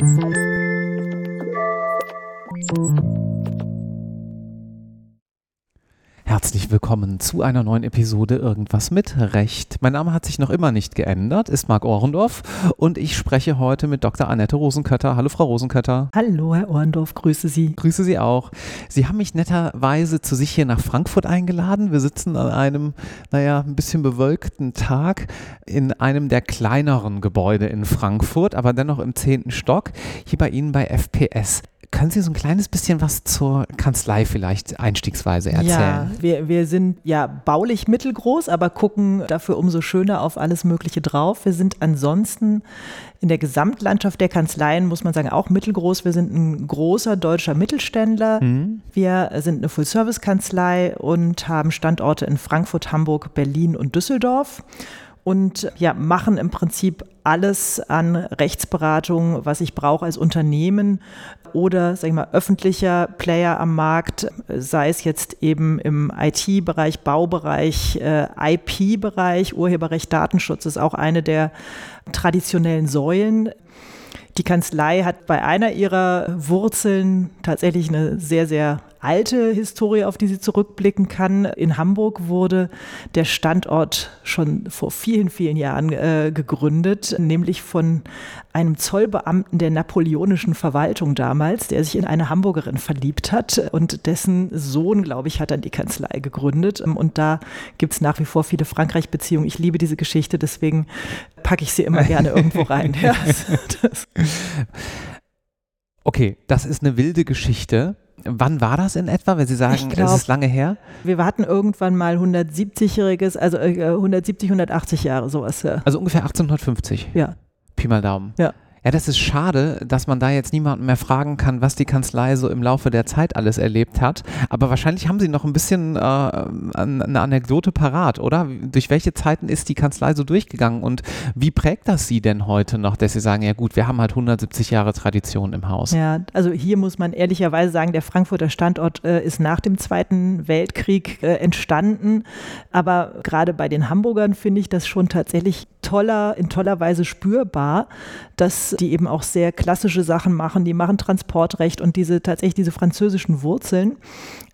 Thank you. Herzlich willkommen zu einer neuen Episode Irgendwas mit Recht. Mein Name hat sich noch immer nicht geändert, ist Marc Ohrendorf und ich spreche heute mit Dr. Annette Rosenkötter. Hallo Frau Rosenkötter. Hallo Herr Ohrendorf, grüße Sie. Grüße Sie auch. Sie haben mich netterweise zu sich hier nach Frankfurt eingeladen. Wir sitzen an einem, naja, ein bisschen bewölkten Tag in einem der kleineren Gebäude in Frankfurt, aber dennoch im zehnten Stock, hier bei Ihnen bei FPS. Können Sie so ein kleines bisschen was zur Kanzlei vielleicht einstiegsweise erzählen? Ja, wir, wir sind ja baulich mittelgroß, aber gucken dafür umso schöner auf alles Mögliche drauf. Wir sind ansonsten in der Gesamtlandschaft der Kanzleien, muss man sagen, auch mittelgroß. Wir sind ein großer deutscher Mittelständler. Mhm. Wir sind eine Full-Service-Kanzlei und haben Standorte in Frankfurt, Hamburg, Berlin und Düsseldorf und ja, machen im Prinzip alles an Rechtsberatung, was ich brauche als Unternehmen oder sag ich mal öffentlicher Player am Markt, sei es jetzt eben im IT-Bereich, Baubereich, äh, IP-Bereich, Urheberrecht, Datenschutz ist auch eine der traditionellen Säulen. Die Kanzlei hat bei einer ihrer Wurzeln tatsächlich eine sehr, sehr alte Historie, auf die sie zurückblicken kann. In Hamburg wurde der Standort schon vor vielen, vielen Jahren äh, gegründet, nämlich von einem Zollbeamten der napoleonischen Verwaltung damals, der sich in eine Hamburgerin verliebt hat und dessen Sohn, glaube ich, hat dann die Kanzlei gegründet. Und da gibt es nach wie vor viele Frankreich-Beziehungen. Ich liebe diese Geschichte, deswegen packe ich sie immer gerne irgendwo rein. Ja, das. Okay, das ist eine wilde Geschichte. Wann war das in etwa, wenn Sie sagen, glaub, es ist lange her? Wir hatten irgendwann mal 170-jähriges, also 170, äh, 180 Jahre sowas. Ja. Also ungefähr 1850? Ja. Pi mal Daumen. Ja. Ja, das ist schade, dass man da jetzt niemanden mehr fragen kann, was die Kanzlei so im Laufe der Zeit alles erlebt hat. Aber wahrscheinlich haben Sie noch ein bisschen äh, eine Anekdote parat, oder? Durch welche Zeiten ist die Kanzlei so durchgegangen und wie prägt das Sie denn heute noch, dass Sie sagen, ja gut, wir haben halt 170 Jahre Tradition im Haus? Ja, also hier muss man ehrlicherweise sagen, der Frankfurter Standort äh, ist nach dem Zweiten Weltkrieg äh, entstanden. Aber gerade bei den Hamburgern finde ich das schon tatsächlich toller, in toller Weise spürbar, dass die eben auch sehr klassische Sachen machen. Die machen Transportrecht und diese tatsächlich diese französischen Wurzeln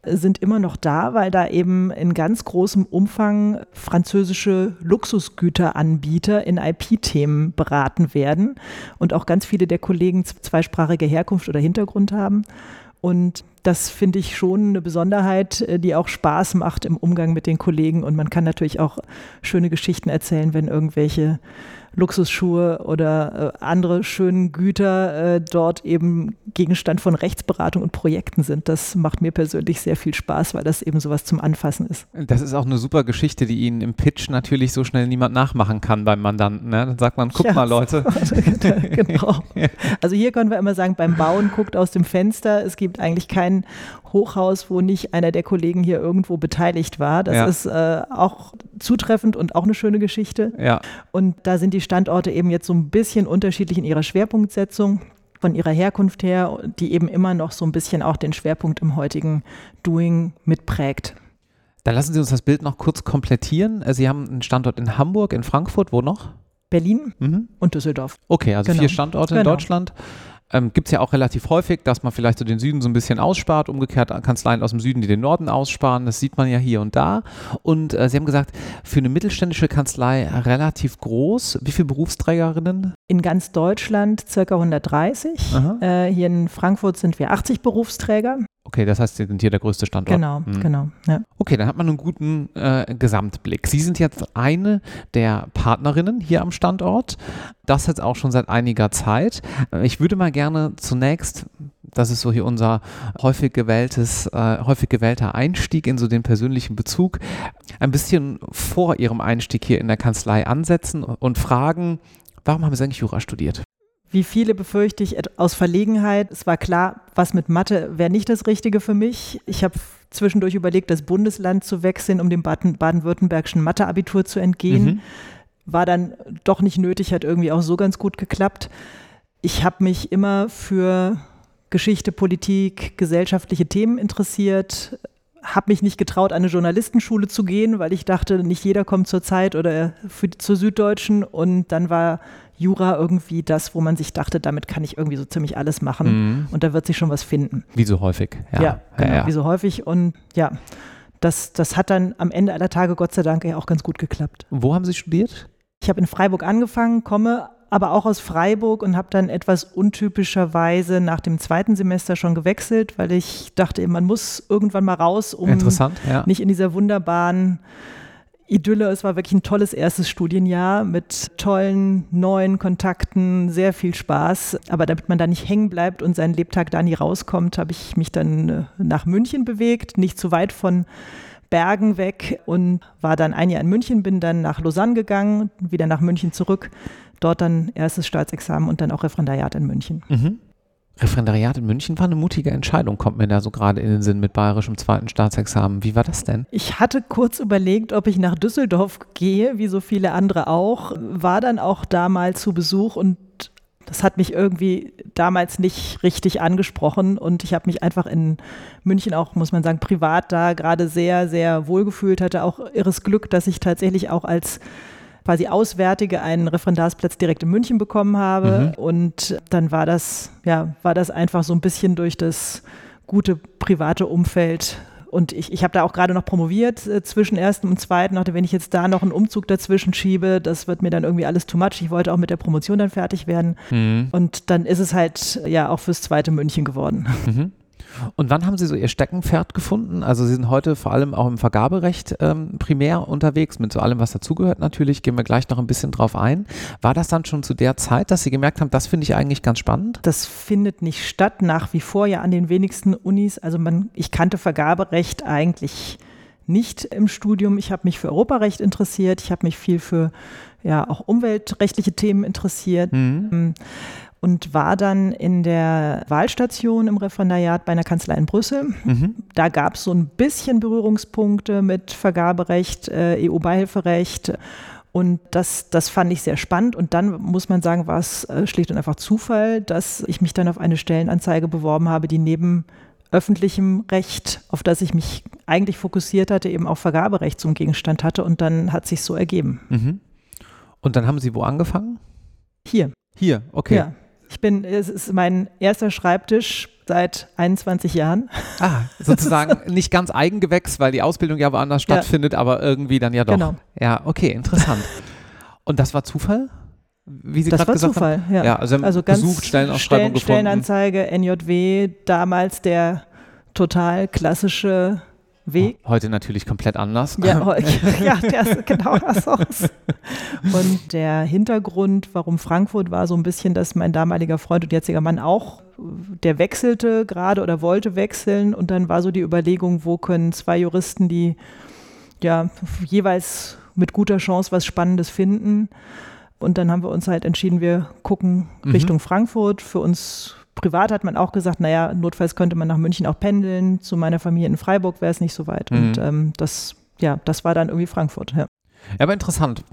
sind immer noch da, weil da eben in ganz großem Umfang französische Luxusgüteranbieter in IP-Themen beraten werden und auch ganz viele der Kollegen zweisprachige Herkunft oder Hintergrund haben. Und das finde ich schon eine Besonderheit, äh, die auch Spaß macht im Umgang mit den Kollegen. Und man kann natürlich auch schöne Geschichten erzählen, wenn irgendwelche Luxusschuhe oder äh, andere schönen Güter äh, dort eben Gegenstand von Rechtsberatung und Projekten sind. Das macht mir persönlich sehr viel Spaß, weil das eben sowas zum Anfassen ist. Das ist auch eine super Geschichte, die Ihnen im Pitch natürlich so schnell niemand nachmachen kann beim Mandanten. Ne? Dann sagt man, guck ja, mal Leute. genau. Also hier können wir immer sagen, beim Bauen guckt aus dem Fenster. Es gibt eigentlich kein Hochhaus, wo nicht einer der Kollegen hier irgendwo beteiligt war. Das ja. ist äh, auch zutreffend und auch eine schöne Geschichte. Ja. Und da sind die Standorte eben jetzt so ein bisschen unterschiedlich in ihrer Schwerpunktsetzung von ihrer Herkunft her, die eben immer noch so ein bisschen auch den Schwerpunkt im heutigen Doing mitprägt. Dann lassen Sie uns das Bild noch kurz komplettieren. Sie haben einen Standort in Hamburg, in Frankfurt, wo noch? Berlin mhm. und Düsseldorf. Okay, also genau. vier Standorte genau. in Deutschland. Ähm, Gibt es ja auch relativ häufig, dass man vielleicht so den Süden so ein bisschen ausspart, umgekehrt Kanzleien aus dem Süden, die den Norden aussparen. Das sieht man ja hier und da. Und äh, Sie haben gesagt, für eine mittelständische Kanzlei relativ groß. Wie viele Berufsträgerinnen? In ganz Deutschland circa 130. Äh, hier in Frankfurt sind wir 80 Berufsträger. Okay, das heißt, Sie sind hier der größte Standort. Genau, mhm. genau. Ja. Okay, dann hat man einen guten äh, Gesamtblick. Sie sind jetzt eine der Partnerinnen hier am Standort. Das jetzt auch schon seit einiger Zeit. Äh, ich würde mal gerne zunächst, das ist so hier unser häufig gewähltes, äh, häufig gewählter Einstieg in so den persönlichen Bezug, ein bisschen vor Ihrem Einstieg hier in der Kanzlei ansetzen und fragen, warum haben Sie eigentlich Jura studiert? Wie viele befürchte ich aus Verlegenheit. Es war klar, was mit Mathe wäre nicht das Richtige für mich. Ich habe zwischendurch überlegt, das Bundesland zu wechseln, um dem baden-württembergischen Matheabitur zu entgehen. Mhm. War dann doch nicht nötig, hat irgendwie auch so ganz gut geklappt. Ich habe mich immer für Geschichte, Politik, gesellschaftliche Themen interessiert, habe mich nicht getraut, an eine Journalistenschule zu gehen, weil ich dachte, nicht jeder kommt zur Zeit oder für, zur Süddeutschen. Und dann war Jura irgendwie das, wo man sich dachte, damit kann ich irgendwie so ziemlich alles machen mhm. und da wird sich schon was finden. Wie so häufig. Ja, ja genau, ja, ja. wie so häufig. Und ja, das, das hat dann am Ende aller Tage Gott sei Dank ja auch ganz gut geklappt. Wo haben Sie studiert? Ich habe in Freiburg angefangen, komme aber auch aus Freiburg und habe dann etwas untypischerweise nach dem zweiten Semester schon gewechselt, weil ich dachte, man muss irgendwann mal raus, um ja. nicht in dieser wunderbaren Idylle. Es war wirklich ein tolles erstes Studienjahr mit tollen neuen Kontakten, sehr viel Spaß. Aber damit man da nicht hängen bleibt und seinen Lebtag da nie rauskommt, habe ich mich dann äh, nach München bewegt, nicht zu weit von Bergen weg und war dann ein Jahr in München, bin dann nach Lausanne gegangen, wieder nach München zurück. Dort dann erstes Staatsexamen und dann auch Referendariat in München. Mhm. Referendariat in München war eine mutige Entscheidung, kommt mir da so gerade in den Sinn mit bayerischem zweiten Staatsexamen. Wie war das denn? Ich hatte kurz überlegt, ob ich nach Düsseldorf gehe, wie so viele andere auch, war dann auch da mal zu Besuch und das hat mich irgendwie damals nicht richtig angesprochen und ich habe mich einfach in München auch, muss man sagen, privat da gerade sehr, sehr wohl gefühlt, hatte auch irres Glück, dass ich tatsächlich auch als quasi Auswärtige einen Referendarsplatz direkt in München bekommen habe. Mhm. Und dann war das, ja, war das einfach so ein bisschen durch das gute private Umfeld und ich, ich habe da auch gerade noch promoviert äh, zwischen ersten und zweiten. Dachte, wenn ich jetzt da noch einen Umzug dazwischen schiebe, das wird mir dann irgendwie alles too much. Ich wollte auch mit der Promotion dann fertig werden. Mhm. Und dann ist es halt ja auch fürs zweite München geworden. Mhm. Und wann haben Sie so Ihr Steckenpferd gefunden? Also Sie sind heute vor allem auch im Vergaberecht ähm, primär unterwegs, mit so allem, was dazugehört natürlich. Gehen wir gleich noch ein bisschen drauf ein. War das dann schon zu der Zeit, dass Sie gemerkt haben, das finde ich eigentlich ganz spannend? Das findet nicht statt, nach wie vor ja an den wenigsten Unis. Also man, ich kannte Vergaberecht eigentlich nicht im Studium. Ich habe mich für Europarecht interessiert. Ich habe mich viel für ja auch umweltrechtliche Themen interessiert. Mhm. Ähm, und war dann in der Wahlstation im Referendariat bei einer Kanzlei in Brüssel. Mhm. Da gab es so ein bisschen Berührungspunkte mit Vergaberecht, äh, EU-Beihilferecht. Und das, das fand ich sehr spannend. Und dann muss man sagen, war es äh, schlicht und einfach Zufall, dass ich mich dann auf eine Stellenanzeige beworben habe, die neben öffentlichem Recht, auf das ich mich eigentlich fokussiert hatte, eben auch Vergaberecht zum Gegenstand hatte. Und dann hat sich so ergeben. Mhm. Und dann haben Sie wo angefangen? Hier. Hier, okay. Ja. Ich bin, es ist mein erster Schreibtisch seit 21 Jahren. Ah, sozusagen nicht ganz Eigengewächs, weil die Ausbildung ja woanders stattfindet, ja. aber irgendwie dann ja doch. Genau. Ja, okay, interessant. Und das war Zufall? Wie Sie das war gesagt Zufall, haben? ja. ja. also, also ganz gesucht, Stellenausschreibung Stellen, gefunden. Stellenanzeige, NJW, damals der total klassische Weg. Heute natürlich komplett anders. Ja, ja der ist genau das aus. Und der Hintergrund, warum Frankfurt war, so ein bisschen, dass mein damaliger Freund und jetziger Mann auch, der wechselte gerade oder wollte wechseln. Und dann war so die Überlegung, wo können zwei Juristen, die ja jeweils mit guter Chance was Spannendes finden. Und dann haben wir uns halt entschieden, wir gucken mhm. Richtung Frankfurt. Für uns privat hat man auch gesagt, naja, notfalls könnte man nach München auch pendeln. Zu meiner Familie in Freiburg wäre es nicht so weit. Mhm. Und ähm, das, ja, das war dann irgendwie Frankfurt. Ja. Ja, aber interessant.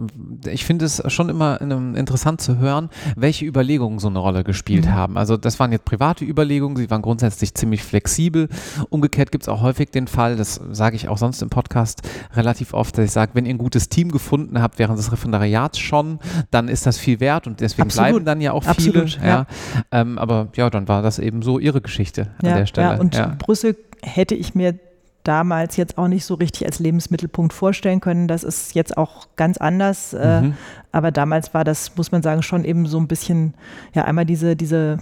Ich finde es schon immer interessant zu hören, welche Überlegungen so eine Rolle gespielt mhm. haben. Also das waren jetzt private Überlegungen, sie waren grundsätzlich ziemlich flexibel. Umgekehrt gibt es auch häufig den Fall, das sage ich auch sonst im Podcast relativ oft, dass ich sage, wenn ihr ein gutes Team gefunden habt während des Referendariats schon, dann ist das viel wert und deswegen Absolut. bleiben dann ja auch viele. Absolut, ja. ja. Ähm, aber ja, dann war das eben so ihre Geschichte an ja, der Stelle. Ja, und. Brüssel hätte ich mir damals jetzt auch nicht so richtig als Lebensmittelpunkt vorstellen können. Das ist jetzt auch ganz anders. Äh, mhm. aber damals war das, muss man sagen, schon eben so ein bisschen, ja, einmal diese, diese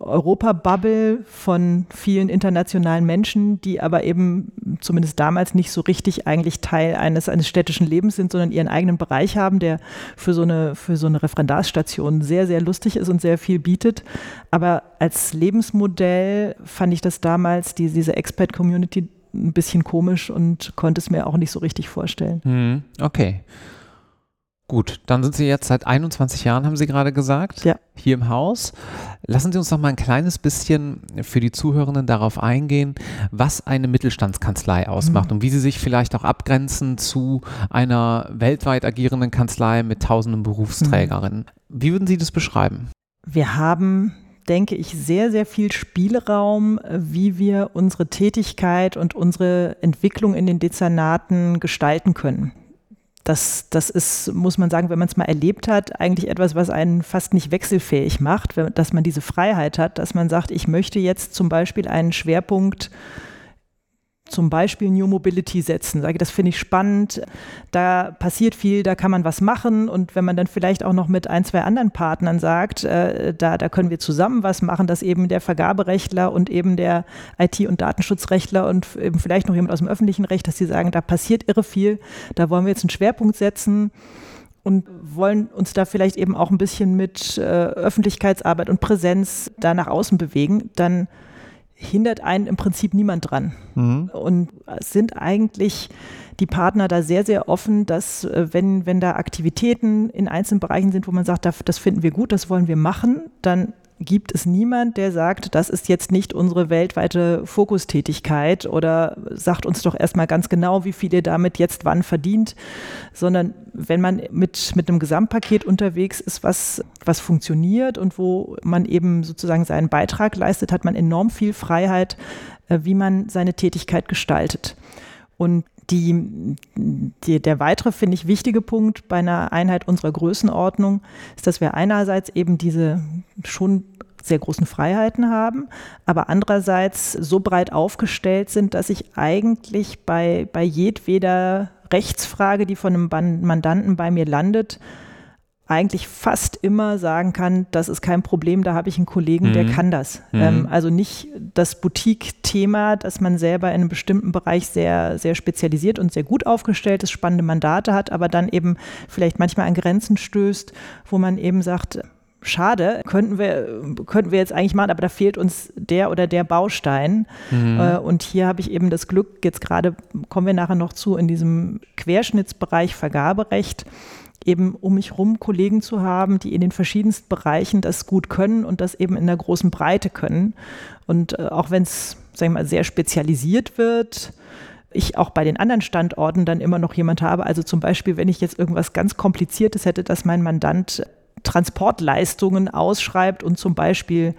Europa-Bubble von vielen internationalen Menschen, die aber eben zumindest damals nicht so richtig eigentlich Teil eines, eines städtischen Lebens sind, sondern ihren eigenen Bereich haben, der für so eine, für so eine Referendarsstation sehr, sehr lustig ist und sehr viel bietet. Aber als Lebensmodell fand ich das damals, die, diese Expat-Community ein bisschen komisch und konnte es mir auch nicht so richtig vorstellen. Hm, okay. Gut, dann sind Sie jetzt seit 21 Jahren, haben Sie gerade gesagt, ja. hier im Haus. Lassen Sie uns noch mal ein kleines bisschen für die Zuhörenden darauf eingehen, was eine Mittelstandskanzlei ausmacht mhm. und wie sie sich vielleicht auch abgrenzen zu einer weltweit agierenden Kanzlei mit tausenden Berufsträgerinnen. Mhm. Wie würden Sie das beschreiben? Wir haben denke ich, sehr, sehr viel Spielraum, wie wir unsere Tätigkeit und unsere Entwicklung in den Dezernaten gestalten können. Das, das ist, muss man sagen, wenn man es mal erlebt hat, eigentlich etwas, was einen fast nicht wechselfähig macht, dass man diese Freiheit hat, dass man sagt, ich möchte jetzt zum Beispiel einen Schwerpunkt zum Beispiel New Mobility setzen. Sage, das finde ich spannend, da passiert viel, da kann man was machen und wenn man dann vielleicht auch noch mit ein, zwei anderen Partnern sagt, äh, da, da können wir zusammen was machen, dass eben der Vergaberechtler und eben der IT- und Datenschutzrechtler und eben vielleicht noch jemand aus dem öffentlichen Recht, dass sie sagen, da passiert irre viel, da wollen wir jetzt einen Schwerpunkt setzen und wollen uns da vielleicht eben auch ein bisschen mit äh, Öffentlichkeitsarbeit und Präsenz da nach außen bewegen, dann hindert einen im Prinzip niemand dran. Mhm. Und sind eigentlich die Partner da sehr, sehr offen, dass äh, wenn, wenn da Aktivitäten in einzelnen Bereichen sind, wo man sagt, das finden wir gut, das wollen wir machen, dann gibt es niemand, der sagt, das ist jetzt nicht unsere weltweite Fokustätigkeit oder sagt uns doch erstmal ganz genau, wie viel ihr damit jetzt wann verdient, sondern wenn man mit, mit einem Gesamtpaket unterwegs ist, was, was funktioniert und wo man eben sozusagen seinen Beitrag leistet, hat man enorm viel Freiheit, äh, wie man seine Tätigkeit gestaltet. Und die, die, der weitere, finde ich, wichtige Punkt bei einer Einheit unserer Größenordnung ist, dass wir einerseits eben diese schon sehr großen Freiheiten haben, aber andererseits so breit aufgestellt sind, dass ich eigentlich bei, bei jedweder Rechtsfrage, die von einem Mandanten bei mir landet, eigentlich fast immer sagen kann, das ist kein Problem, da habe ich einen Kollegen, mhm. der kann das. Mhm. Ähm, also nicht das Boutique-Thema, dass man selber in einem bestimmten Bereich sehr, sehr spezialisiert und sehr gut aufgestellt ist, spannende Mandate hat, aber dann eben vielleicht manchmal an Grenzen stößt, wo man eben sagt, schade, könnten wir, könnten wir jetzt eigentlich machen, aber da fehlt uns der oder der Baustein. Mhm. Äh, und hier habe ich eben das Glück, jetzt gerade kommen wir nachher noch zu, in diesem Querschnittsbereich Vergaberecht, eben um mich herum Kollegen zu haben, die in den verschiedensten Bereichen das gut können und das eben in der großen Breite können. Und äh, auch wenn es, sagen wir mal, sehr spezialisiert wird, ich auch bei den anderen Standorten dann immer noch jemand habe. Also zum Beispiel, wenn ich jetzt irgendwas ganz Kompliziertes hätte, dass mein Mandant Transportleistungen ausschreibt und zum Beispiel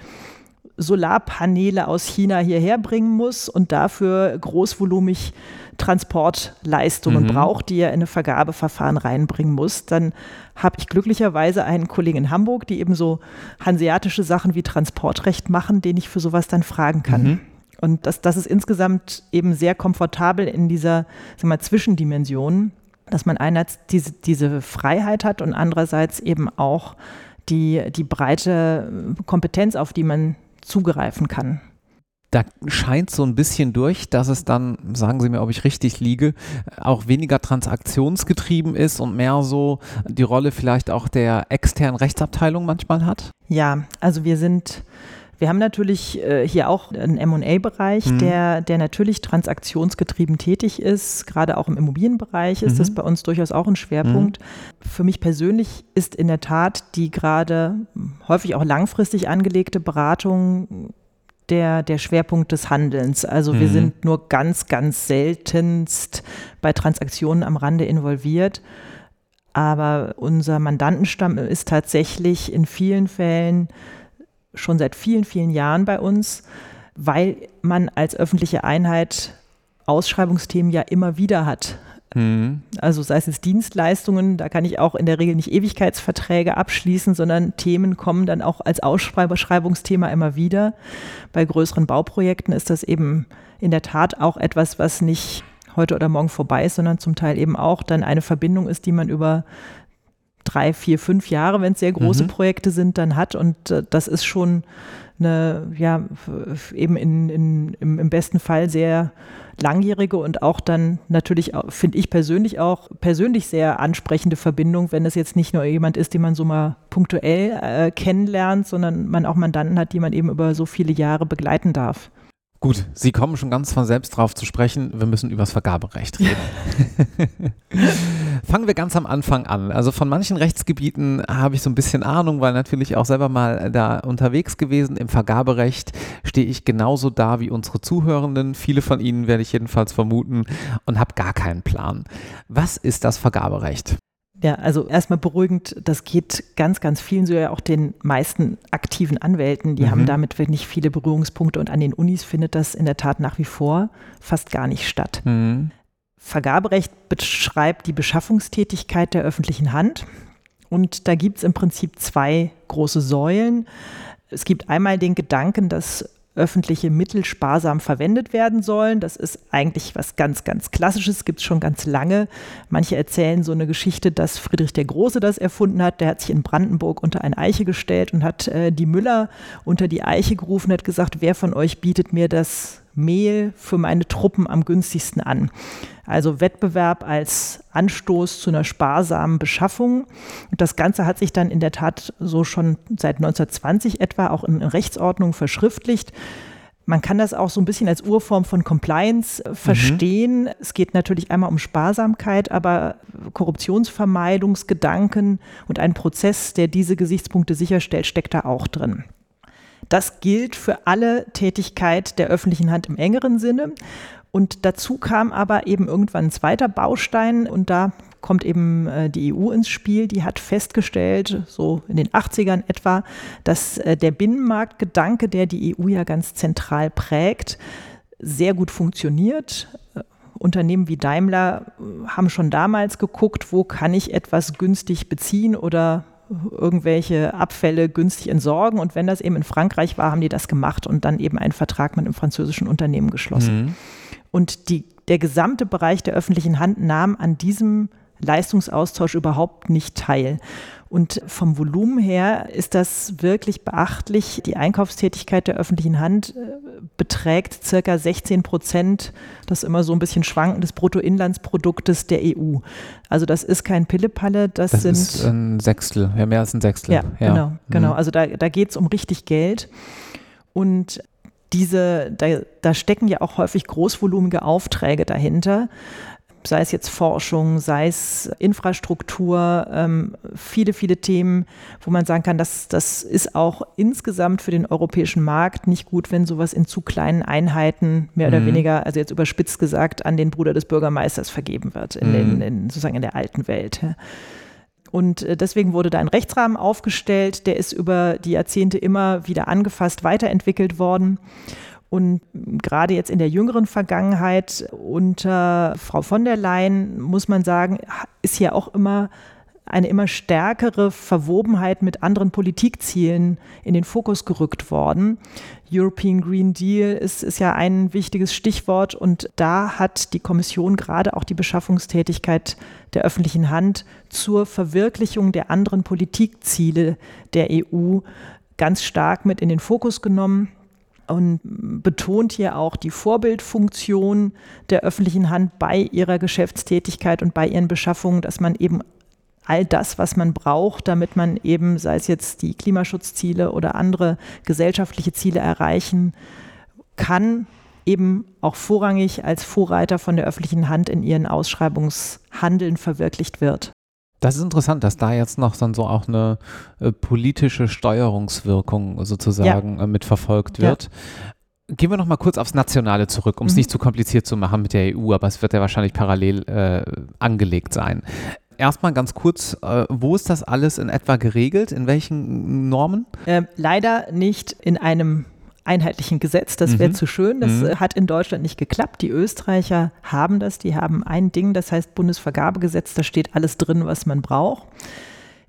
Solarpaneele aus China hierher bringen muss und dafür großvolumig Transportleistungen mhm. braucht, die er in eine Vergabeverfahren reinbringen muss, dann habe ich glücklicherweise einen Kollegen in Hamburg, die eben so hanseatische Sachen wie Transportrecht machen, den ich für sowas dann fragen kann. Mhm. Und das, das ist insgesamt eben sehr komfortabel in dieser sag mal, Zwischendimension, dass man einerseits diese, diese Freiheit hat und andererseits eben auch die, die breite Kompetenz, auf die man zugreifen kann. Da scheint so ein bisschen durch, dass es dann, sagen Sie mir, ob ich richtig liege, auch weniger transaktionsgetrieben ist und mehr so die Rolle vielleicht auch der externen Rechtsabteilung manchmal hat? Ja, also wir sind wir haben natürlich äh, hier auch einen M&A-Bereich, mhm. der, der natürlich transaktionsgetrieben tätig ist. Gerade auch im Immobilienbereich ist mhm. das bei uns durchaus auch ein Schwerpunkt. Mhm. Für mich persönlich ist in der Tat die gerade häufig auch langfristig angelegte Beratung der, der Schwerpunkt des Handelns. Also wir mhm. sind nur ganz, ganz seltenst bei Transaktionen am Rande involviert. Aber unser Mandantenstamm ist tatsächlich in vielen Fällen schon seit vielen, vielen Jahren bei uns, weil man als öffentliche Einheit Ausschreibungsthemen ja immer wieder hat. Mhm. Also sei es jetzt Dienstleistungen, da kann ich auch in der Regel nicht Ewigkeitsverträge abschließen, sondern Themen kommen dann auch als Ausschreibungsthema immer wieder. Bei größeren Bauprojekten ist das eben in der Tat auch etwas, was nicht heute oder morgen vorbei ist, sondern zum Teil eben auch dann eine Verbindung ist, die man über drei, vier, fünf Jahre, wenn es sehr große mhm. Projekte sind, dann hat. Und äh, das ist schon eine, ja, eben in, in, im, im besten Fall sehr langjährige und auch dann natürlich, finde ich persönlich auch, persönlich sehr ansprechende Verbindung, wenn es jetzt nicht nur jemand ist, den man so mal punktuell äh, kennenlernt, sondern man auch Mandanten hat, die man eben über so viele Jahre begleiten darf. Gut, Sie kommen schon ganz von selbst drauf zu sprechen. Wir müssen über das Vergaberecht reden. Fangen wir ganz am Anfang an. Also von manchen Rechtsgebieten habe ich so ein bisschen Ahnung, weil natürlich auch selber mal da unterwegs gewesen. Im Vergaberecht stehe ich genauso da wie unsere Zuhörenden. Viele von Ihnen werde ich jedenfalls vermuten und habe gar keinen Plan. Was ist das Vergaberecht? Ja, also erstmal beruhigend, das geht ganz, ganz vielen, so ja auch den meisten aktiven Anwälten, die mhm. haben damit nicht viele Berührungspunkte und an den Unis findet das in der Tat nach wie vor fast gar nicht statt. Mhm. Vergaberecht beschreibt die Beschaffungstätigkeit der öffentlichen Hand und da gibt es im Prinzip zwei große Säulen. Es gibt einmal den Gedanken, dass öffentliche Mittel sparsam verwendet werden sollen. Das ist eigentlich was ganz, ganz Klassisches, gibt es schon ganz lange. Manche erzählen so eine Geschichte, dass Friedrich der Große das erfunden hat. Der hat sich in Brandenburg unter eine Eiche gestellt und hat äh, die Müller unter die Eiche gerufen, hat gesagt, wer von euch bietet mir das Mehl für meine Truppen am günstigsten an. Also Wettbewerb als Anstoß zu einer sparsamen Beschaffung. Und das Ganze hat sich dann in der Tat so schon seit 1920 etwa auch in Rechtsordnung verschriftlicht. Man kann das auch so ein bisschen als Urform von Compliance äh, verstehen. Mhm. Es geht natürlich einmal um Sparsamkeit, aber Korruptionsvermeidungsgedanken und ein Prozess, der diese Gesichtspunkte sicherstellt, steckt da auch drin. Das gilt für alle Tätigkeit der öffentlichen Hand im engeren Sinne. Und dazu kam aber eben irgendwann ein zweiter Baustein und da kommt eben äh, die EU ins Spiel. Die hat festgestellt, so in den 80ern etwa, dass äh, der Binnenmarktgedanke, der die EU ja ganz zentral prägt, sehr gut funktioniert. Äh, Unternehmen wie Daimler haben schon damals geguckt, wo kann ich etwas günstig beziehen oder irgendwelche Abfälle günstig entsorgen. Und wenn das eben in Frankreich war, haben die das gemacht und dann eben einen Vertrag mit einem französischen Unternehmen geschlossen. Mhm. Und die, der gesamte Bereich der öffentlichen Hand nahm an diesem Leistungsaustausch überhaupt nicht teil. Und vom Volumen her ist das wirklich beachtlich. Die Einkaufstätigkeit der öffentlichen Hand äh, beträgt circa 16 Prozent, das ist immer so ein bisschen schwanken, des Bruttoinlandsproduktes der EU. Also das ist kein Pillepalle, das, das sind. Das ist ein Sechstel, ja, mehr als ein Sechstel. Ja, ja. genau, genau. Mhm. Also da, da geht es um richtig Geld. Und diese, da, da stecken ja auch häufig großvolumige Aufträge dahinter sei es jetzt Forschung, sei es Infrastruktur, ähm, viele, viele Themen, wo man sagen kann, dass das ist auch insgesamt für den europäischen Markt nicht gut, wenn sowas in zu kleinen Einheiten mehr oder mhm. weniger, also jetzt überspitzt gesagt, an den Bruder des Bürgermeisters vergeben wird, in, mhm. den, in sozusagen in der alten Welt. Und äh, deswegen wurde da ein Rechtsrahmen aufgestellt, der ist über die Jahrzehnte immer wieder angefasst, weiterentwickelt worden. Und gerade jetzt in der jüngeren Vergangenheit unter Frau von der Leyen, muss man sagen, ist hier auch immer eine immer stärkere Verwobenheit mit anderen Politikzielen in den Fokus gerückt worden. European Green Deal ist, ist ja ein wichtiges Stichwort und da hat die Kommission gerade auch die Beschaffungstätigkeit der öffentlichen Hand zur Verwirklichung der anderen Politikziele der EU ganz stark mit in den Fokus genommen und betont hier auch die Vorbildfunktion der öffentlichen Hand bei ihrer Geschäftstätigkeit und bei ihren Beschaffungen, dass man eben all das, was man braucht, damit man eben, sei es jetzt die Klimaschutzziele oder andere gesellschaftliche Ziele erreichen kann, eben auch vorrangig als Vorreiter von der öffentlichen Hand in ihren Ausschreibungshandeln verwirklicht wird. Das ist interessant, dass da jetzt noch dann so auch eine äh, politische Steuerungswirkung sozusagen ja. äh, mitverfolgt wird. Ja. Gehen wir noch mal kurz aufs Nationale zurück, um es mhm. nicht zu kompliziert zu machen mit der EU, aber es wird ja wahrscheinlich parallel äh, angelegt sein. Erstmal ganz kurz, äh, wo ist das alles in etwa geregelt? In welchen Normen? Ähm, leider nicht in einem einheitlichen Gesetz. Das wäre mhm. zu schön. Das mhm. hat in Deutschland nicht geklappt. Die Österreicher haben das. Die haben ein Ding, das heißt Bundesvergabegesetz. Da steht alles drin, was man braucht.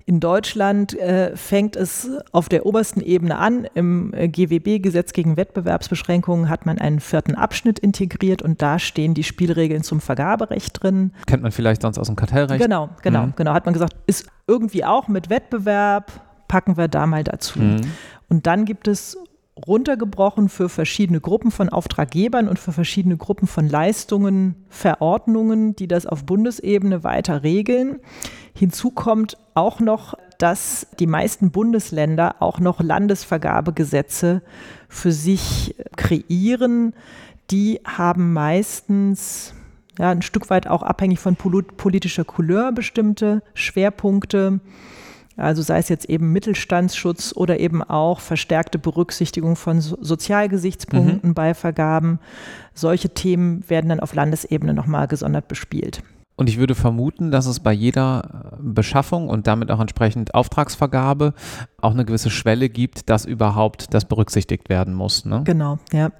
In Deutschland äh, fängt es auf der obersten Ebene an. Im äh, GWB, Gesetz gegen Wettbewerbsbeschränkungen, hat man einen vierten Abschnitt integriert und da stehen die Spielregeln zum Vergaberecht drin. Kennt man vielleicht sonst aus dem Kartellrecht? Genau, genau, mhm. genau. Hat man gesagt, ist irgendwie auch mit Wettbewerb, packen wir da mal dazu. Mhm. Und dann gibt es runtergebrochen für verschiedene Gruppen von Auftraggebern und für verschiedene Gruppen von Leistungen, Verordnungen, die das auf Bundesebene weiter regeln. Hinzu kommt auch noch, dass die meisten Bundesländer auch noch Landesvergabegesetze für sich kreieren. Die haben meistens ja, ein Stück weit auch abhängig von politischer Couleur bestimmte Schwerpunkte. Also sei es jetzt eben Mittelstandsschutz oder eben auch verstärkte Berücksichtigung von Sozialgesichtspunkten mhm. bei Vergaben. Solche Themen werden dann auf Landesebene nochmal gesondert bespielt. Und ich würde vermuten, dass es bei jeder Beschaffung und damit auch entsprechend Auftragsvergabe auch eine gewisse Schwelle gibt, dass überhaupt das berücksichtigt werden muss. Ne? Genau, ja.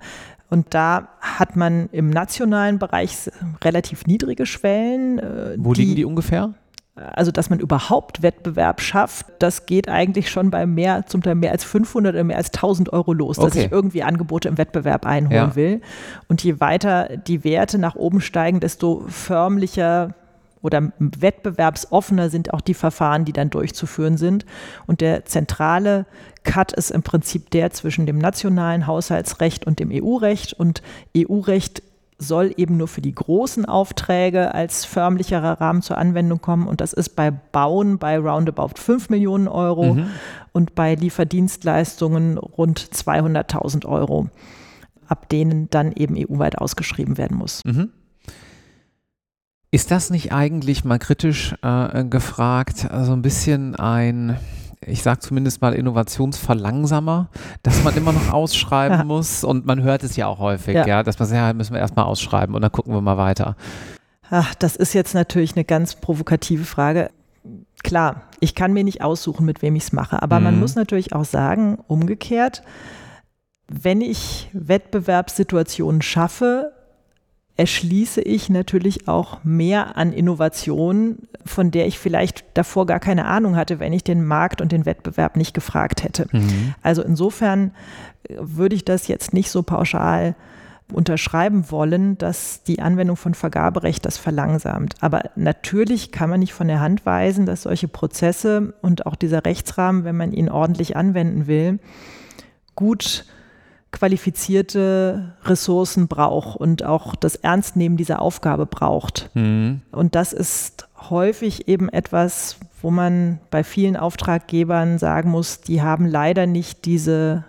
Und da hat man im nationalen Bereich relativ niedrige Schwellen. Äh, Wo die, liegen die ungefähr? Also, dass man überhaupt Wettbewerb schafft, das geht eigentlich schon bei mehr, zum Teil mehr als 500 oder mehr als 1000 Euro los, dass okay. ich irgendwie Angebote im Wettbewerb einholen ja. will. Und je weiter die Werte nach oben steigen, desto förmlicher oder wettbewerbsoffener sind auch die Verfahren, die dann durchzuführen sind. Und der zentrale Cut ist im Prinzip der zwischen dem nationalen Haushaltsrecht und dem EU-Recht. Und EU-Recht soll eben nur für die großen Aufträge als förmlicherer Rahmen zur Anwendung kommen. Und das ist bei Bauen bei roundabout 5 Millionen Euro mhm. und bei Lieferdienstleistungen rund 200.000 Euro, ab denen dann eben EU-weit ausgeschrieben werden muss. Mhm. Ist das nicht eigentlich mal kritisch äh, gefragt, also ein bisschen ein, ich sage zumindest mal Innovationsverlangsamer, dass man immer noch ausschreiben ja. muss und man hört es ja auch häufig, ja, ja dass man sagt, ja, müssen wir erstmal ausschreiben und dann gucken wir mal weiter. Ach, das ist jetzt natürlich eine ganz provokative Frage. Klar, ich kann mir nicht aussuchen, mit wem ich es mache, aber mhm. man muss natürlich auch sagen, umgekehrt, wenn ich Wettbewerbssituationen schaffe, erschließe ich natürlich auch mehr an Innovationen, von der ich vielleicht davor gar keine Ahnung hatte, wenn ich den Markt und den Wettbewerb nicht gefragt hätte. Mhm. Also insofern äh, würde ich das jetzt nicht so pauschal unterschreiben wollen, dass die Anwendung von Vergaberecht das verlangsamt. Aber natürlich kann man nicht von der Hand weisen, dass solche Prozesse und auch dieser Rechtsrahmen, wenn man ihn ordentlich anwenden will, gut qualifizierte Ressourcen braucht und auch das Ernstnehmen dieser Aufgabe braucht. Mhm. Und das ist häufig eben etwas, wo man bei vielen Auftraggebern sagen muss, die haben leider nicht diese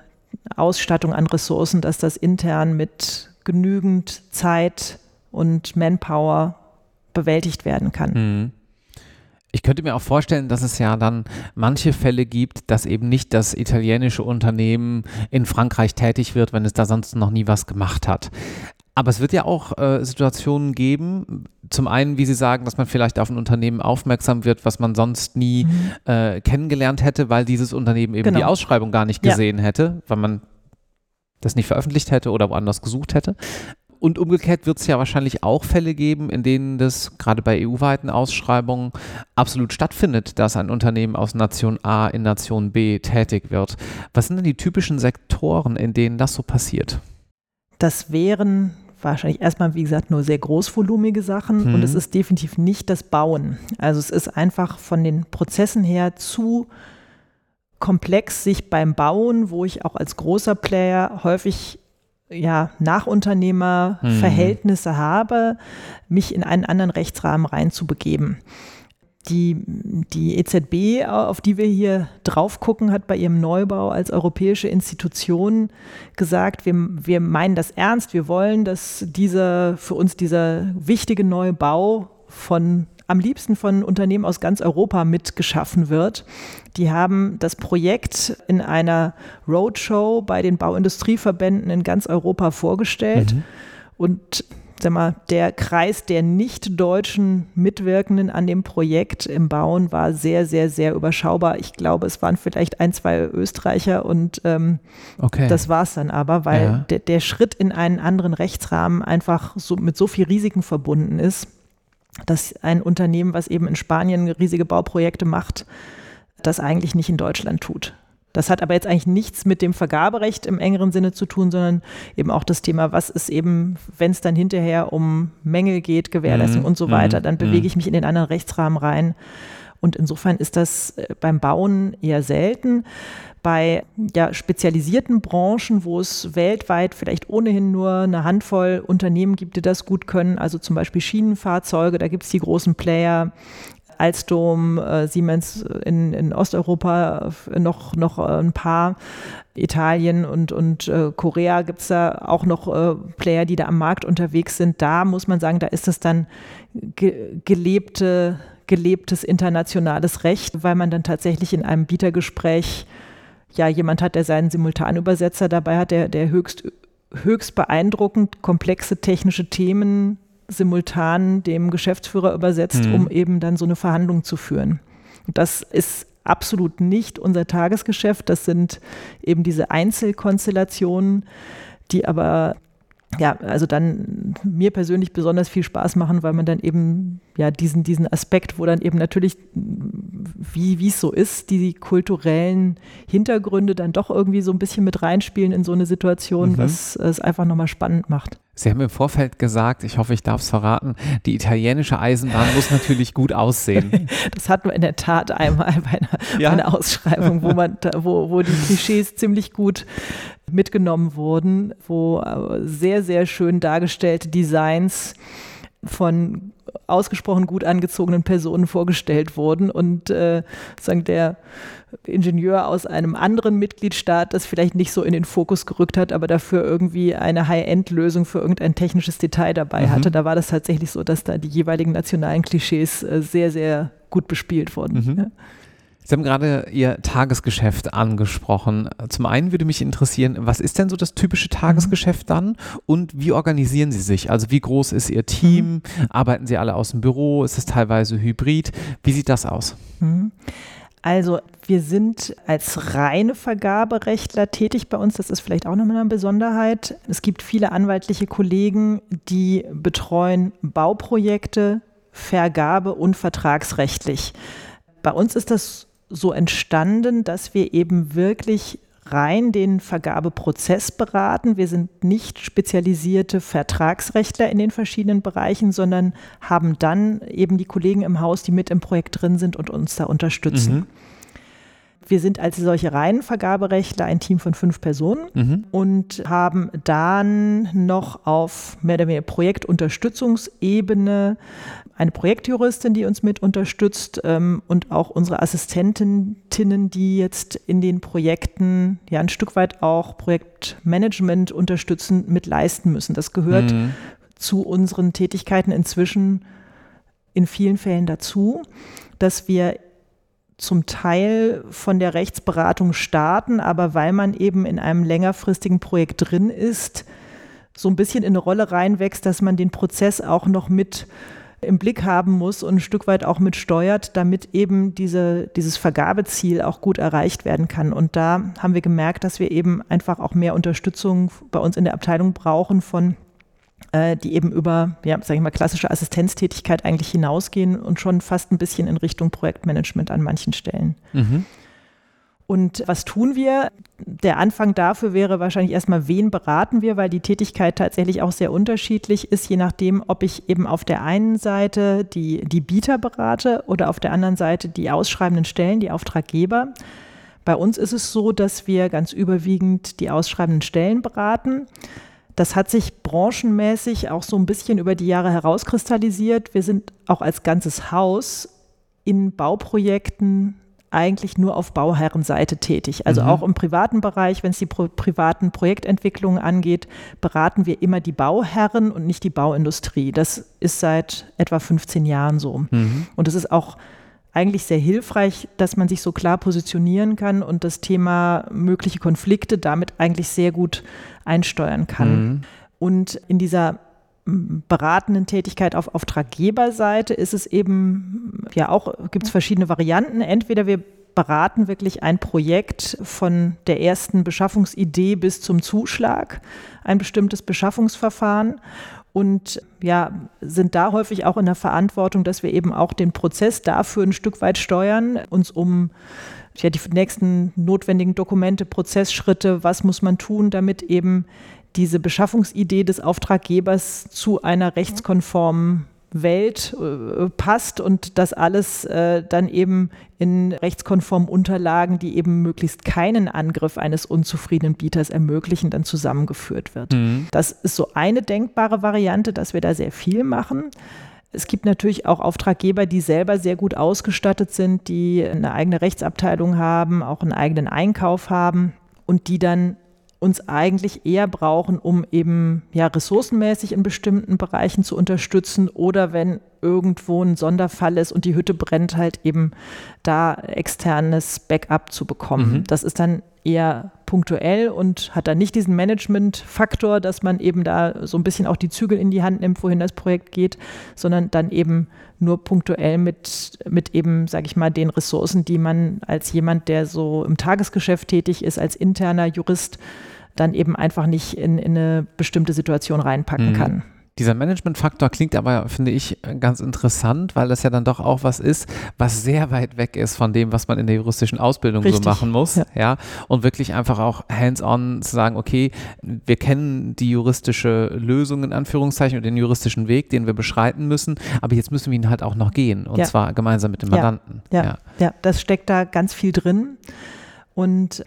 Ausstattung an Ressourcen, dass das intern mit genügend Zeit und Manpower bewältigt werden kann. Mhm. Ich könnte mir auch vorstellen, dass es ja dann manche Fälle gibt, dass eben nicht das italienische Unternehmen in Frankreich tätig wird, wenn es da sonst noch nie was gemacht hat. Aber es wird ja auch äh, Situationen geben, zum einen, wie Sie sagen, dass man vielleicht auf ein Unternehmen aufmerksam wird, was man sonst nie mhm. äh, kennengelernt hätte, weil dieses Unternehmen eben genau. die Ausschreibung gar nicht gesehen ja. hätte, weil man das nicht veröffentlicht hätte oder woanders gesucht hätte. Und umgekehrt wird es ja wahrscheinlich auch Fälle geben, in denen das gerade bei EU-weiten Ausschreibungen absolut stattfindet, dass ein Unternehmen aus Nation A in Nation B tätig wird. Was sind denn die typischen Sektoren, in denen das so passiert? Das wären wahrscheinlich erstmal, wie gesagt, nur sehr großvolumige Sachen hm. und es ist definitiv nicht das Bauen. Also es ist einfach von den Prozessen her zu komplex, sich beim Bauen, wo ich auch als großer Player häufig ja, Nachunternehmerverhältnisse mhm. habe, mich in einen anderen Rechtsrahmen reinzubegeben. Die, die EZB, auf die wir hier drauf gucken, hat bei ihrem Neubau als europäische Institution gesagt, wir, wir meinen das ernst, wir wollen, dass dieser, für uns dieser wichtige Neubau von am liebsten von Unternehmen aus ganz Europa mitgeschaffen wird. Die haben das Projekt in einer Roadshow bei den Bauindustrieverbänden in ganz Europa vorgestellt. Mhm. Und sag mal, der Kreis der nicht-deutschen Mitwirkenden an dem Projekt im Bauen war sehr, sehr, sehr überschaubar. Ich glaube, es waren vielleicht ein, zwei Österreicher und ähm, okay. das war es dann aber, weil ja. der, der Schritt in einen anderen Rechtsrahmen einfach so, mit so viel Risiken verbunden ist dass ein Unternehmen, was eben in Spanien riesige Bauprojekte macht, das eigentlich nicht in Deutschland tut. Das hat aber jetzt eigentlich nichts mit dem Vergaberecht im engeren Sinne zu tun, sondern eben auch das Thema, was ist eben, wenn es dann hinterher um Mängel geht, Gewährleistung mhm. und so weiter, mhm. dann bewege mhm. ich mich in den anderen Rechtsrahmen rein. Und insofern ist das äh, beim Bauen eher selten. Bei ja, spezialisierten Branchen, wo es weltweit vielleicht ohnehin nur eine Handvoll Unternehmen gibt, die das gut können, also zum Beispiel Schienenfahrzeuge, da gibt es die großen Player, Alstom, äh, Siemens in, in Osteuropa noch, noch äh, ein paar. Italien und, und äh, Korea gibt es da auch noch äh, Player, die da am Markt unterwegs sind. Da muss man sagen, da ist es dann ge gelebte, gelebtes internationales Recht, weil man dann tatsächlich in einem Bietergespräch ja jemand hat, der seinen Simultanübersetzer dabei hat, der, der höchst, höchst beeindruckend komplexe technische Themen simultan dem Geschäftsführer übersetzt, mhm. um eben dann so eine Verhandlung zu führen. Das ist absolut nicht unser Tagesgeschäft. Das sind eben diese Einzelkonstellationen, die aber ja, also dann mir persönlich besonders viel Spaß machen, weil man dann eben ja diesen, diesen Aspekt, wo dann eben natürlich, wie es so ist, die kulturellen Hintergründe dann doch irgendwie so ein bisschen mit reinspielen in so eine Situation, mhm. was es einfach nochmal spannend macht. Sie haben im Vorfeld gesagt, ich hoffe, ich darf es verraten, die italienische Eisenbahn muss natürlich gut aussehen. Das hatten wir in der Tat einmal bei einer, ja? bei einer Ausschreibung, wo, man, wo, wo die Klischees ziemlich gut mitgenommen wurden, wo äh, sehr, sehr schön dargestellte Designs von ausgesprochen gut angezogenen Personen vorgestellt wurden und äh, sagen der Ingenieur aus einem anderen Mitgliedstaat das vielleicht nicht so in den Fokus gerückt hat, aber dafür irgendwie eine High-End-Lösung für irgendein technisches Detail dabei mhm. hatte. Da war das tatsächlich so, dass da die jeweiligen nationalen Klischees äh, sehr, sehr gut bespielt wurden. Mhm. Ja. Sie haben gerade Ihr Tagesgeschäft angesprochen. Zum einen würde mich interessieren, was ist denn so das typische Tagesgeschäft dann und wie organisieren Sie sich? Also wie groß ist Ihr Team? Mhm. Arbeiten Sie alle aus dem Büro? Ist es teilweise hybrid? Wie sieht das aus? Mhm. Also wir sind als reine Vergaberechtler tätig bei uns. Das ist vielleicht auch nochmal eine Besonderheit. Es gibt viele anwaltliche Kollegen, die betreuen Bauprojekte, Vergabe und vertragsrechtlich. Bei uns ist das so entstanden, dass wir eben wirklich rein den Vergabeprozess beraten. Wir sind nicht spezialisierte Vertragsrechtler in den verschiedenen Bereichen, sondern haben dann eben die Kollegen im Haus, die mit im Projekt drin sind und uns da unterstützen. Mhm. Wir sind als solche reinen Vergaberechtler ein Team von fünf Personen mhm. und haben dann noch auf mehr oder weniger Projektunterstützungsebene eine Projektjuristin, die uns mit unterstützt ähm, und auch unsere Assistentinnen, die jetzt in den Projekten ja ein Stück weit auch Projektmanagement unterstützen, mit leisten müssen. Das gehört mhm. zu unseren Tätigkeiten inzwischen in vielen Fällen dazu, dass wir zum Teil von der Rechtsberatung starten, aber weil man eben in einem längerfristigen Projekt drin ist, so ein bisschen in eine Rolle reinwächst, dass man den Prozess auch noch mit im Blick haben muss und ein Stück weit auch mit steuert, damit eben diese, dieses Vergabeziel auch gut erreicht werden kann. Und da haben wir gemerkt, dass wir eben einfach auch mehr Unterstützung bei uns in der Abteilung brauchen von die eben über, ja, sage ich mal, klassische Assistenztätigkeit eigentlich hinausgehen und schon fast ein bisschen in Richtung Projektmanagement an manchen Stellen. Mhm. Und was tun wir? Der Anfang dafür wäre wahrscheinlich erstmal, wen beraten wir, weil die Tätigkeit tatsächlich auch sehr unterschiedlich ist, je nachdem, ob ich eben auf der einen Seite die, die Bieter berate oder auf der anderen Seite die ausschreibenden Stellen, die Auftraggeber. Bei uns ist es so, dass wir ganz überwiegend die ausschreibenden Stellen beraten. Das hat sich branchenmäßig auch so ein bisschen über die Jahre herauskristallisiert. Wir sind auch als ganzes Haus in Bauprojekten eigentlich nur auf Bauherrenseite tätig. Also mhm. auch im privaten Bereich, wenn es die pro privaten Projektentwicklungen angeht, beraten wir immer die Bauherren und nicht die Bauindustrie. Das ist seit etwa 15 Jahren so. Mhm. Und es ist auch eigentlich sehr hilfreich, dass man sich so klar positionieren kann und das Thema mögliche Konflikte damit eigentlich sehr gut einsteuern kann. Mhm. Und in dieser beratenden Tätigkeit auf Auftraggeberseite ist es eben ja auch, gibt es verschiedene Varianten. Entweder wir beraten wirklich ein Projekt von der ersten Beschaffungsidee bis zum Zuschlag, ein bestimmtes Beschaffungsverfahren und ja, sind da häufig auch in der Verantwortung, dass wir eben auch den Prozess dafür ein Stück weit steuern, uns um ja, die nächsten notwendigen Dokumente, Prozessschritte, was muss man tun, damit eben diese Beschaffungsidee des Auftraggebers zu einer rechtskonformen Welt äh, passt und das alles äh, dann eben in rechtskonformen Unterlagen, die eben möglichst keinen Angriff eines unzufriedenen Bieters ermöglichen, dann zusammengeführt wird. Mhm. Das ist so eine denkbare Variante, dass wir da sehr viel machen. Es gibt natürlich auch Auftraggeber, die selber sehr gut ausgestattet sind, die eine eigene Rechtsabteilung haben, auch einen eigenen Einkauf haben und die dann uns eigentlich eher brauchen, um eben ja ressourcenmäßig in bestimmten Bereichen zu unterstützen oder wenn irgendwo ein Sonderfall ist und die Hütte brennt, halt eben da externes Backup zu bekommen. Mhm. Das ist dann eher punktuell und hat dann nicht diesen Management-Faktor, dass man eben da so ein bisschen auch die Zügel in die Hand nimmt, wohin das Projekt geht, sondern dann eben nur punktuell mit, mit eben, sage ich mal, den Ressourcen, die man als jemand, der so im Tagesgeschäft tätig ist, als interner Jurist, dann eben einfach nicht in, in eine bestimmte Situation reinpacken mhm. kann. Dieser Management-Faktor klingt aber, finde ich, ganz interessant, weil das ja dann doch auch was ist, was sehr weit weg ist von dem, was man in der juristischen Ausbildung Richtig. so machen muss. Ja. ja. Und wirklich einfach auch hands-on zu sagen, okay, wir kennen die juristische Lösung in Anführungszeichen und den juristischen Weg, den wir beschreiten müssen, aber jetzt müssen wir ihn halt auch noch gehen und ja. zwar gemeinsam mit dem Mandanten. Ja. ja, ja, das steckt da ganz viel drin. Und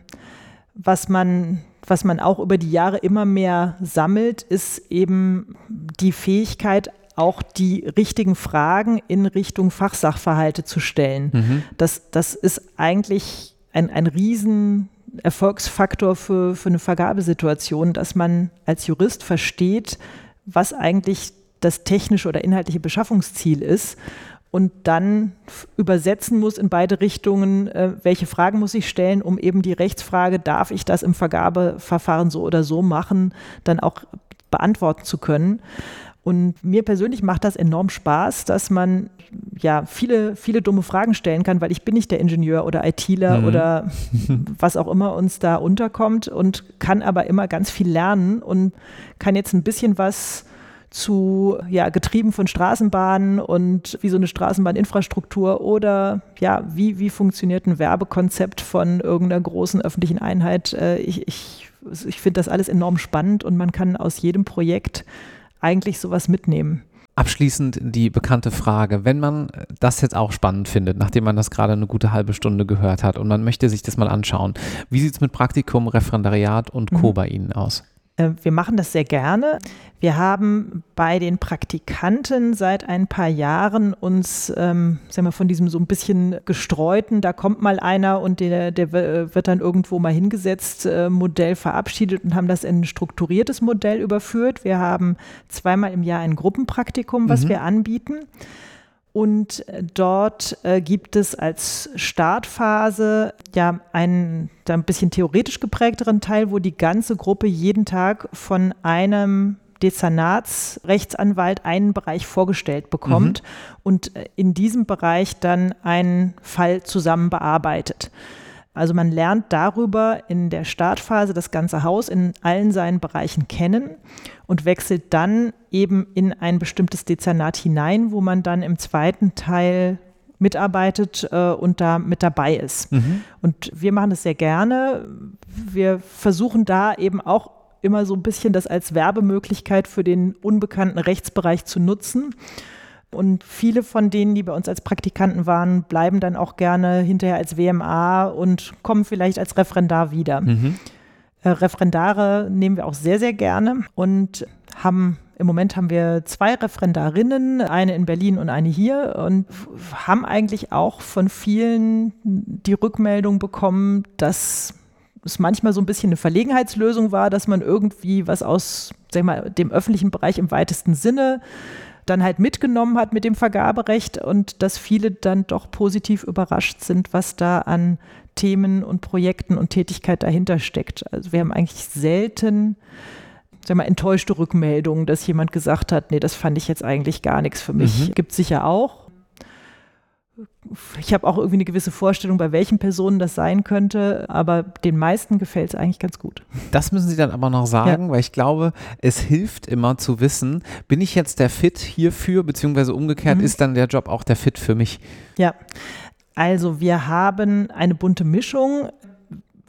was man was man auch über die Jahre immer mehr sammelt, ist eben die Fähigkeit, auch die richtigen Fragen in Richtung Fachsachverhalte zu stellen. Mhm. Das, das ist eigentlich ein, ein riesen Erfolgsfaktor für, für eine Vergabesituation, dass man als Jurist versteht, was eigentlich das technische oder inhaltliche Beschaffungsziel ist und dann übersetzen muss in beide Richtungen, äh, welche Fragen muss ich stellen, um eben die Rechtsfrage, darf ich das im Vergabeverfahren so oder so machen, dann auch beantworten zu können. Und mir persönlich macht das enorm Spaß, dass man ja viele, viele dumme Fragen stellen kann, weil ich bin nicht der Ingenieur oder ITler mhm. oder was auch immer uns da unterkommt und kann aber immer ganz viel lernen und kann jetzt ein bisschen was zu, ja, getrieben von Straßenbahnen und wie so eine Straßenbahninfrastruktur oder ja, wie, wie funktioniert ein Werbekonzept von irgendeiner großen öffentlichen Einheit. Äh, ich, ich, ich finde das alles enorm spannend und man kann aus jedem Projekt eigentlich sowas mitnehmen. Abschließend die bekannte Frage, wenn man das jetzt auch spannend findet, nachdem man das gerade eine gute halbe Stunde gehört hat und man möchte sich das mal anschauen, wie sieht es mit Praktikum, Referendariat und Co. Mhm. bei Ihnen aus? Äh, wir machen das sehr gerne. Wir haben bei den Praktikanten seit ein paar Jahren uns ähm, sagen wir, von diesem so ein bisschen gestreuten, da kommt mal einer und der, der wird dann irgendwo mal hingesetzt, äh, Modell verabschiedet und haben das in ein strukturiertes Modell überführt. Wir haben zweimal im Jahr ein Gruppenpraktikum, was mhm. wir anbieten. Und äh, dort äh, gibt es als Startphase ja einen ein bisschen theoretisch geprägteren Teil, wo die ganze Gruppe jeden Tag von einem Dezernatsrechtsanwalt einen Bereich vorgestellt bekommt mhm. und äh, in diesem Bereich dann einen Fall zusammen bearbeitet. Also man lernt darüber in der Startphase das ganze Haus in allen seinen Bereichen kennen und wechselt dann eben in ein bestimmtes Dezernat hinein, wo man dann im zweiten Teil mitarbeitet äh, und da mit dabei ist. Mhm. Und wir machen das sehr gerne. Wir versuchen da eben auch immer so ein bisschen das als Werbemöglichkeit für den unbekannten Rechtsbereich zu nutzen und viele von denen, die bei uns als Praktikanten waren, bleiben dann auch gerne hinterher als WMA und kommen vielleicht als Referendar wieder. Mhm. Äh, Referendare nehmen wir auch sehr, sehr gerne und haben im Moment haben wir zwei Referendarinnen, eine in Berlin und eine hier und haben eigentlich auch von vielen die Rückmeldung bekommen, dass es manchmal so ein bisschen eine Verlegenheitslösung war, dass man irgendwie was aus sag mal, dem öffentlichen Bereich im weitesten Sinne dann halt mitgenommen hat mit dem Vergaberecht und dass viele dann doch positiv überrascht sind, was da an Themen und Projekten und Tätigkeit dahinter steckt. Also wir haben eigentlich selten sag mal, enttäuschte Rückmeldungen, dass jemand gesagt hat, nee, das fand ich jetzt eigentlich gar nichts für mich. Mhm. Gibt es sicher auch ich habe auch irgendwie eine gewisse Vorstellung, bei welchen Personen das sein könnte, aber den meisten gefällt es eigentlich ganz gut. Das müssen Sie dann aber noch sagen, ja. weil ich glaube, es hilft immer zu wissen, bin ich jetzt der Fit hierfür, beziehungsweise umgekehrt, mhm. ist dann der Job auch der Fit für mich? Ja, also wir haben eine bunte Mischung,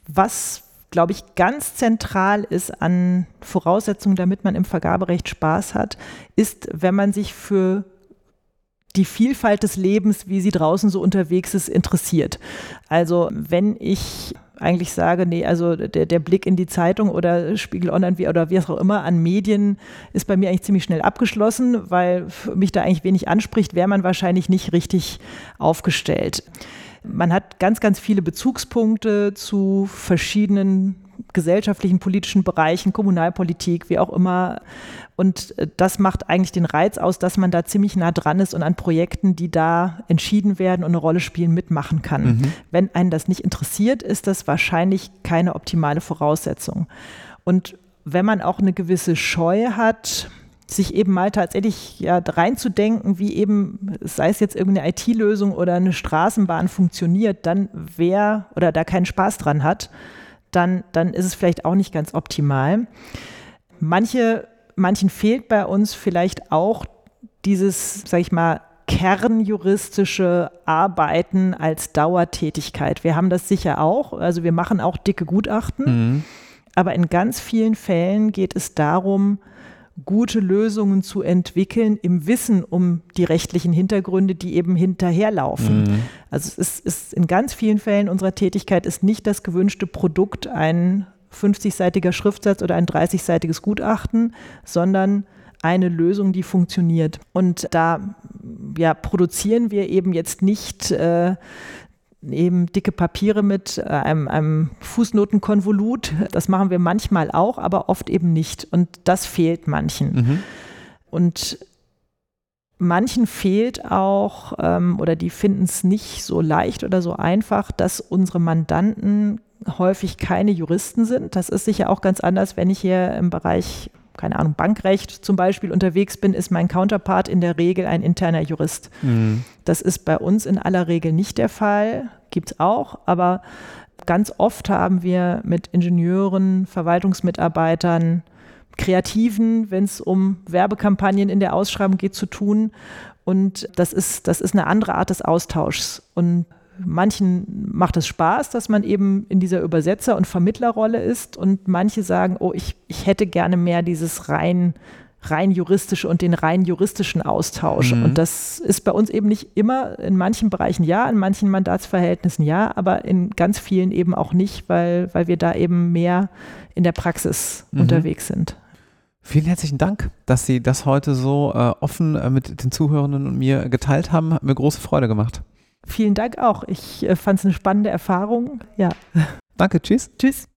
was glaube ich, ganz zentral ist an Voraussetzungen, damit man im Vergaberecht Spaß hat, ist, wenn man sich für die Vielfalt des Lebens, wie sie draußen so unterwegs ist, interessiert. Also wenn ich eigentlich sage, nee, also der, der Blick in die Zeitung oder Spiegel Online wie, oder wie auch immer an Medien ist bei mir eigentlich ziemlich schnell abgeschlossen, weil mich da eigentlich wenig anspricht, wäre man wahrscheinlich nicht richtig aufgestellt. Man hat ganz, ganz viele Bezugspunkte zu verschiedenen gesellschaftlichen, politischen Bereichen, Kommunalpolitik, wie auch immer. Und äh, das macht eigentlich den Reiz aus, dass man da ziemlich nah dran ist und an Projekten, die da entschieden werden und eine Rolle spielen, mitmachen kann. Mhm. Wenn einen das nicht interessiert, ist das wahrscheinlich keine optimale Voraussetzung. Und wenn man auch eine gewisse Scheu hat, sich eben mal tatsächlich ja, reinzudenken, wie eben, sei es jetzt irgendeine IT-Lösung oder eine Straßenbahn funktioniert, dann wer oder da keinen Spaß dran hat, dann, dann ist es vielleicht auch nicht ganz optimal. Manche, manchen fehlt bei uns vielleicht auch dieses, sag ich mal, kernjuristische Arbeiten als Dauertätigkeit. Wir haben das sicher auch, also wir machen auch dicke Gutachten, mhm. aber in ganz vielen Fällen geht es darum, gute Lösungen zu entwickeln im Wissen um die rechtlichen Hintergründe, die eben hinterherlaufen. Mhm. Also es ist, ist, in ganz vielen Fällen unserer Tätigkeit ist nicht das gewünschte Produkt ein 50-seitiger Schriftsatz oder ein 30-seitiges Gutachten, sondern eine Lösung, die funktioniert. Und da ja, produzieren wir eben jetzt nicht äh, eben dicke Papiere mit äh, einem, einem Fußnotenkonvolut. Das machen wir manchmal auch, aber oft eben nicht. Und das fehlt manchen. Mhm. Und manchen fehlt auch, ähm, oder die finden es nicht so leicht oder so einfach, dass unsere Mandanten häufig keine Juristen sind. Das ist sicher auch ganz anders, wenn ich hier im Bereich keine Ahnung, Bankrecht zum Beispiel unterwegs bin, ist mein Counterpart in der Regel ein interner Jurist. Mhm. Das ist bei uns in aller Regel nicht der Fall, gibt es auch, aber ganz oft haben wir mit Ingenieuren, Verwaltungsmitarbeitern, Kreativen, wenn es um Werbekampagnen in der Ausschreibung geht, zu tun. Und das ist, das ist eine andere Art des Austauschs. Und manchen macht es Spaß, dass man eben in dieser Übersetzer- und Vermittlerrolle ist und manche sagen, oh, ich, ich hätte gerne mehr dieses rein, rein juristische und den rein juristischen Austausch. Mhm. Und das ist bei uns eben nicht immer, in manchen Bereichen ja, in manchen Mandatsverhältnissen ja, aber in ganz vielen eben auch nicht, weil, weil wir da eben mehr in der Praxis mhm. unterwegs sind. Vielen herzlichen Dank, dass Sie das heute so äh, offen äh, mit den Zuhörenden und mir geteilt haben. Hat mir große Freude gemacht. Vielen Dank auch. Ich äh, fand es eine spannende Erfahrung. Ja. Danke, tschüss. Tschüss.